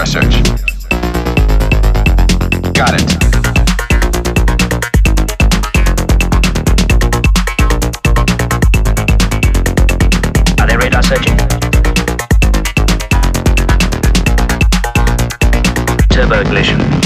PR search. Got it. Are they radar searching? Turbo ignition.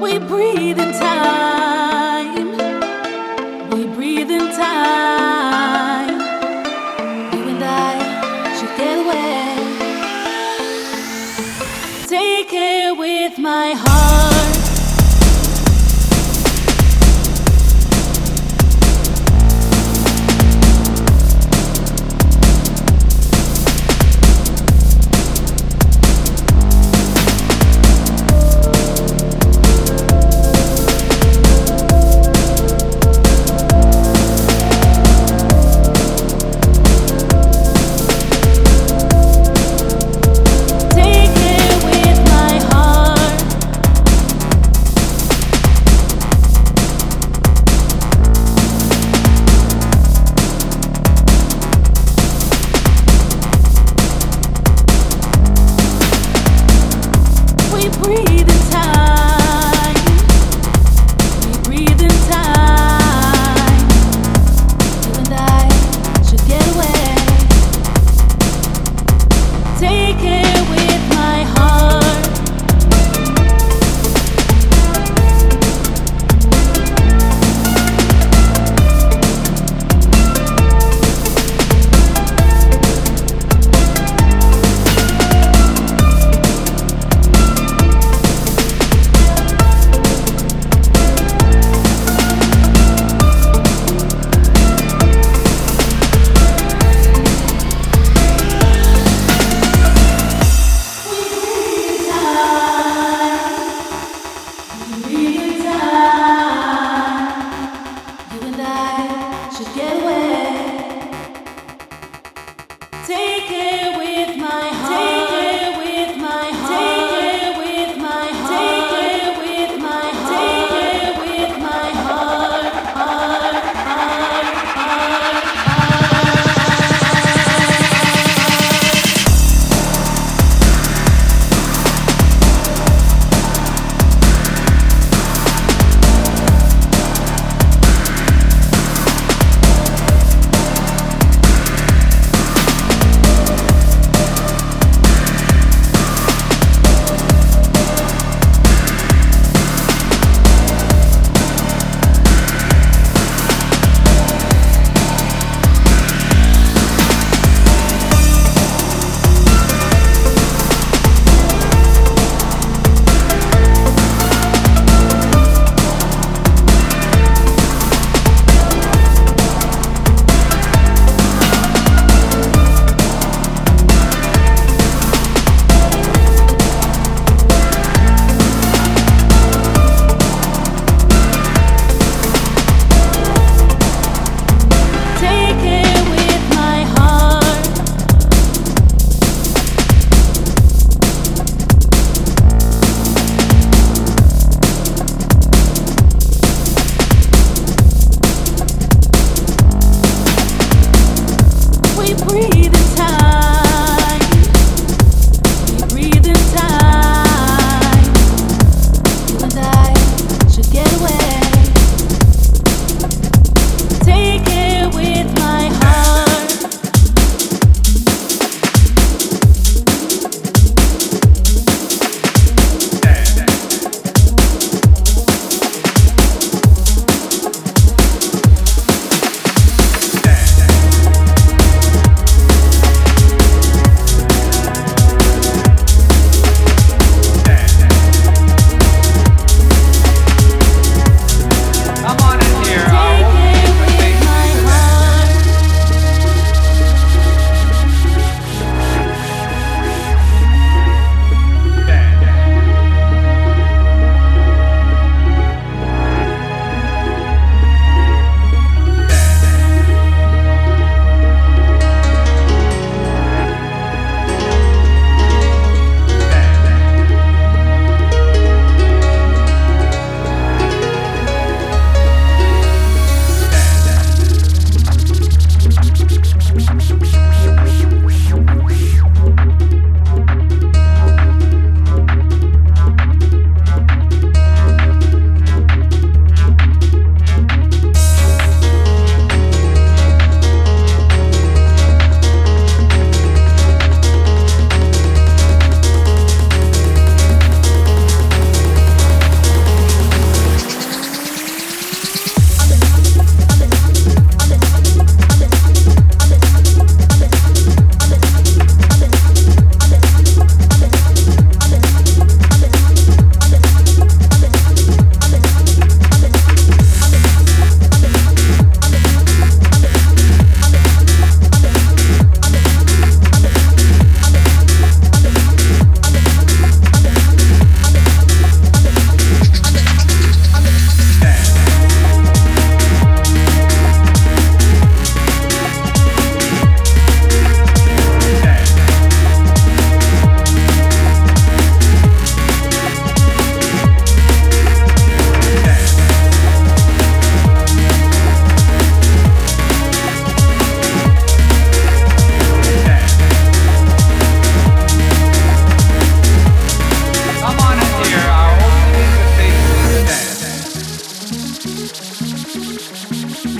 we breathe in time.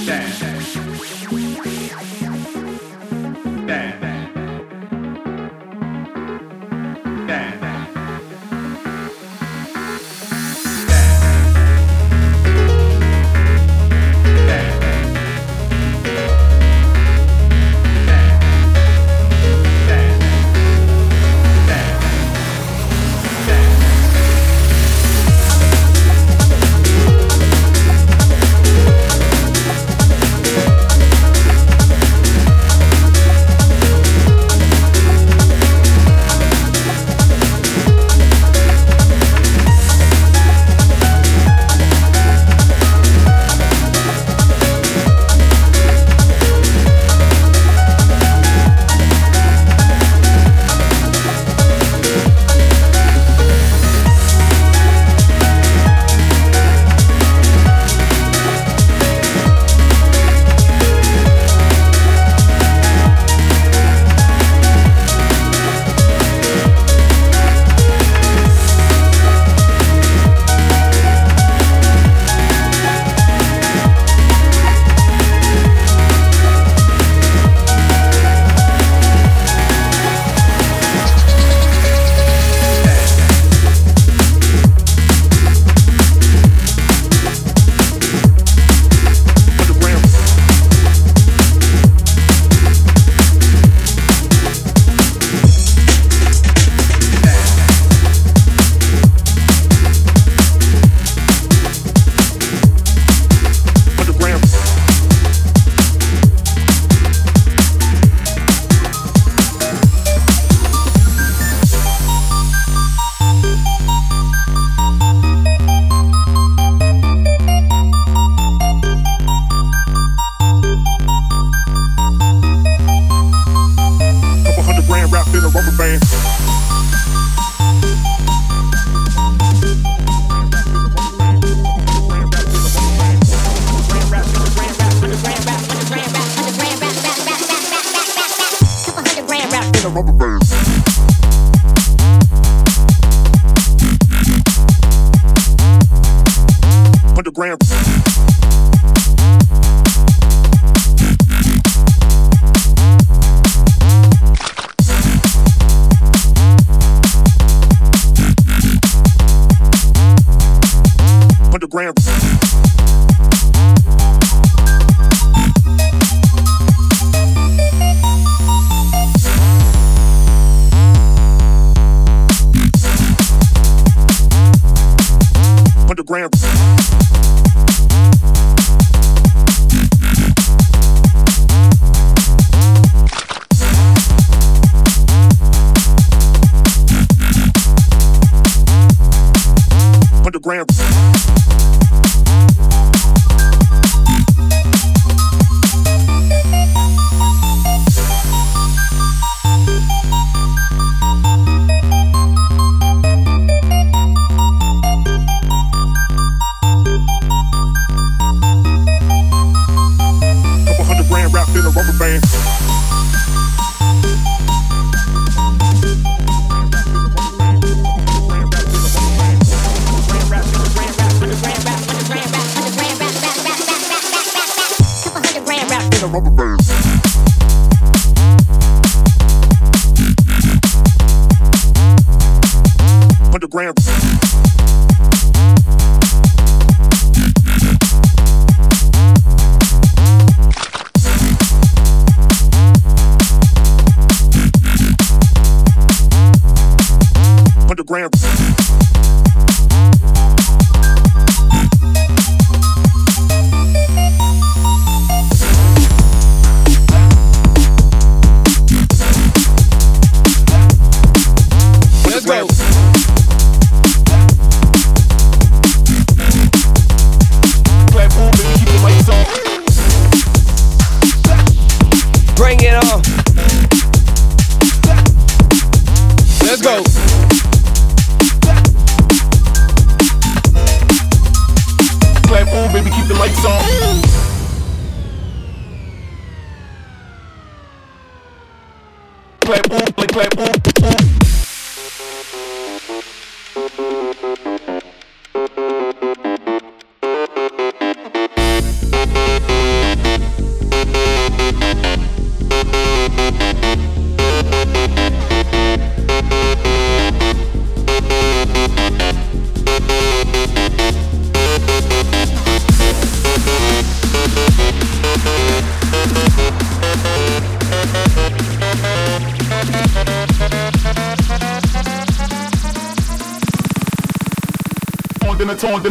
Dance.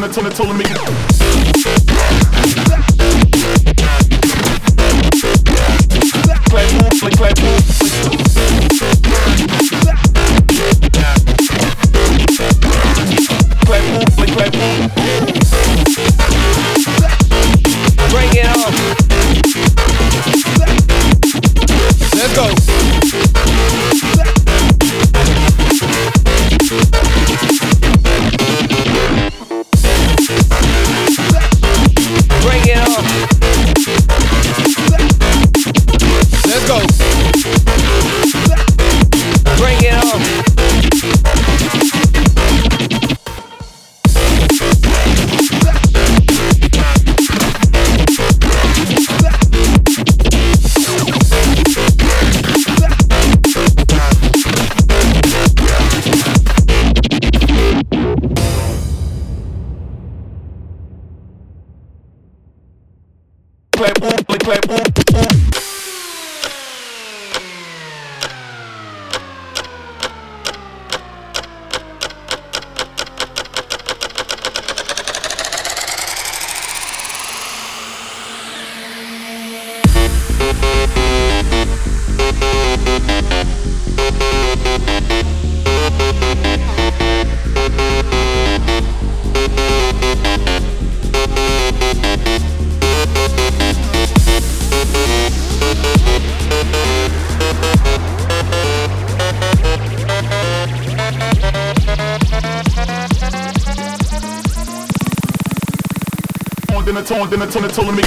Told, I told, I told him then I told him, told him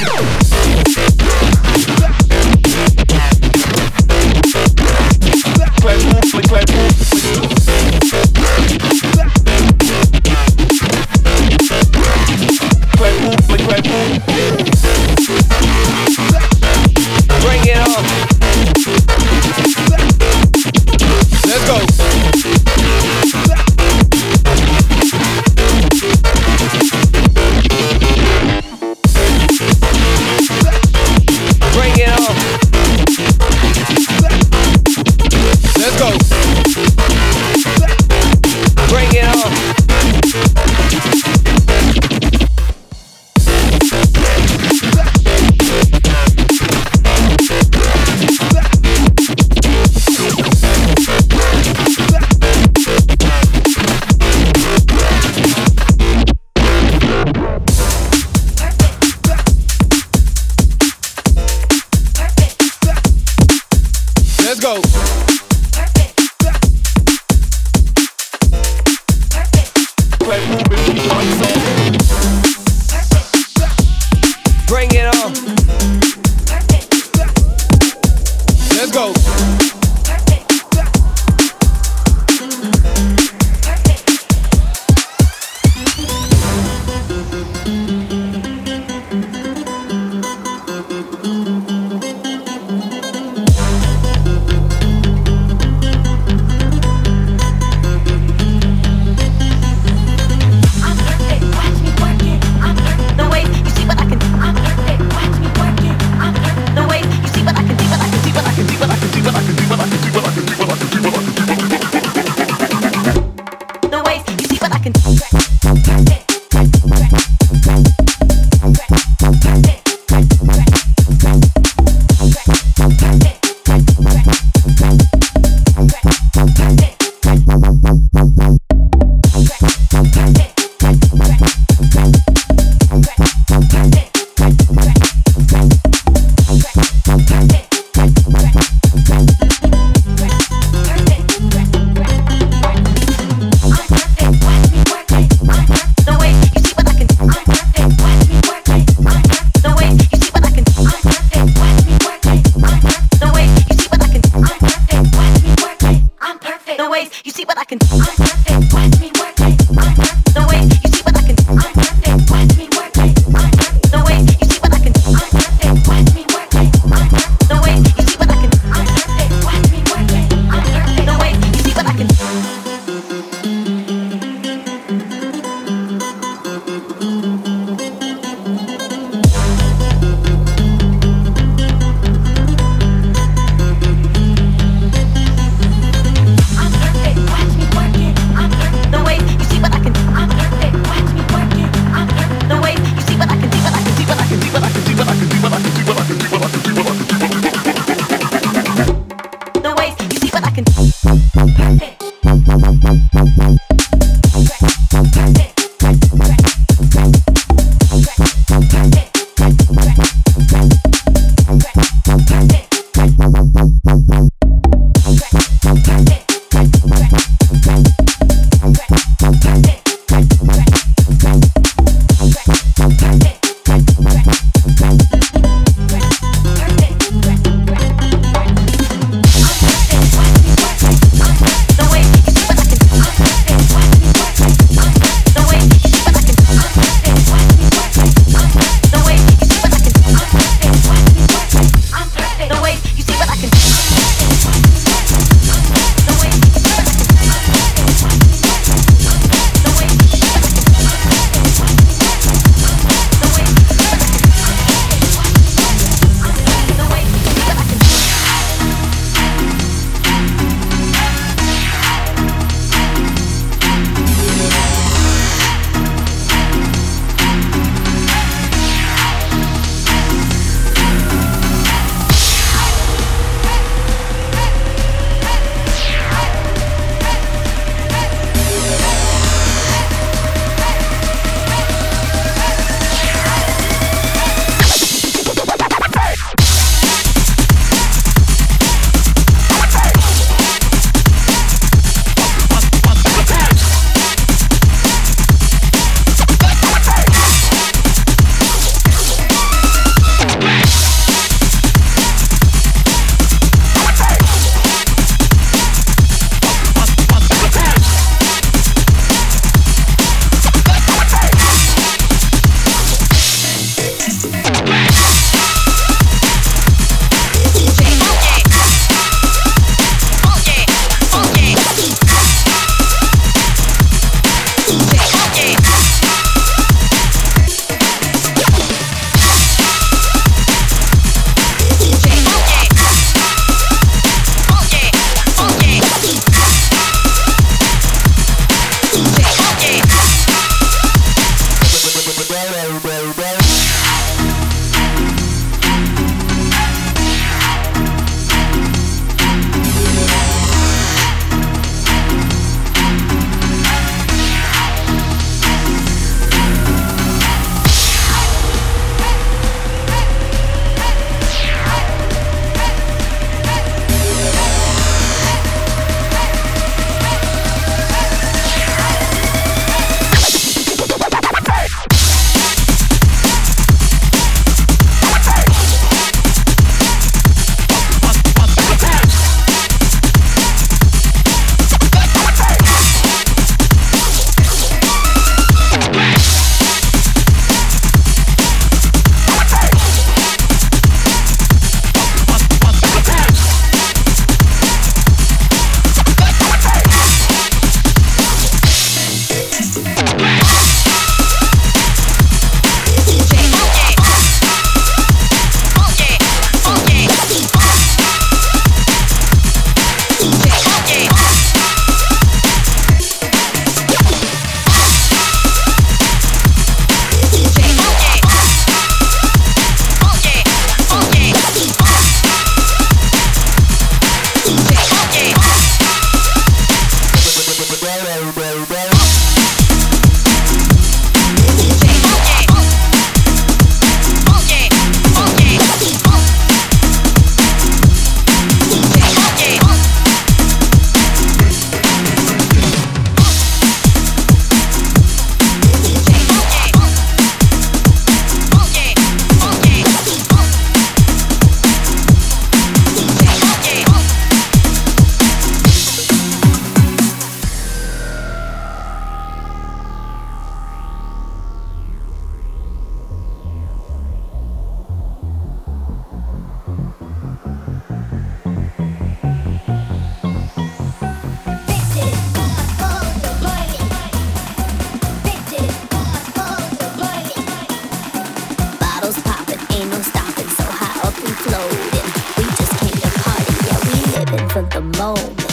ain't no stopping. So high up we floating. We just came to party, yeah, we living for the moment.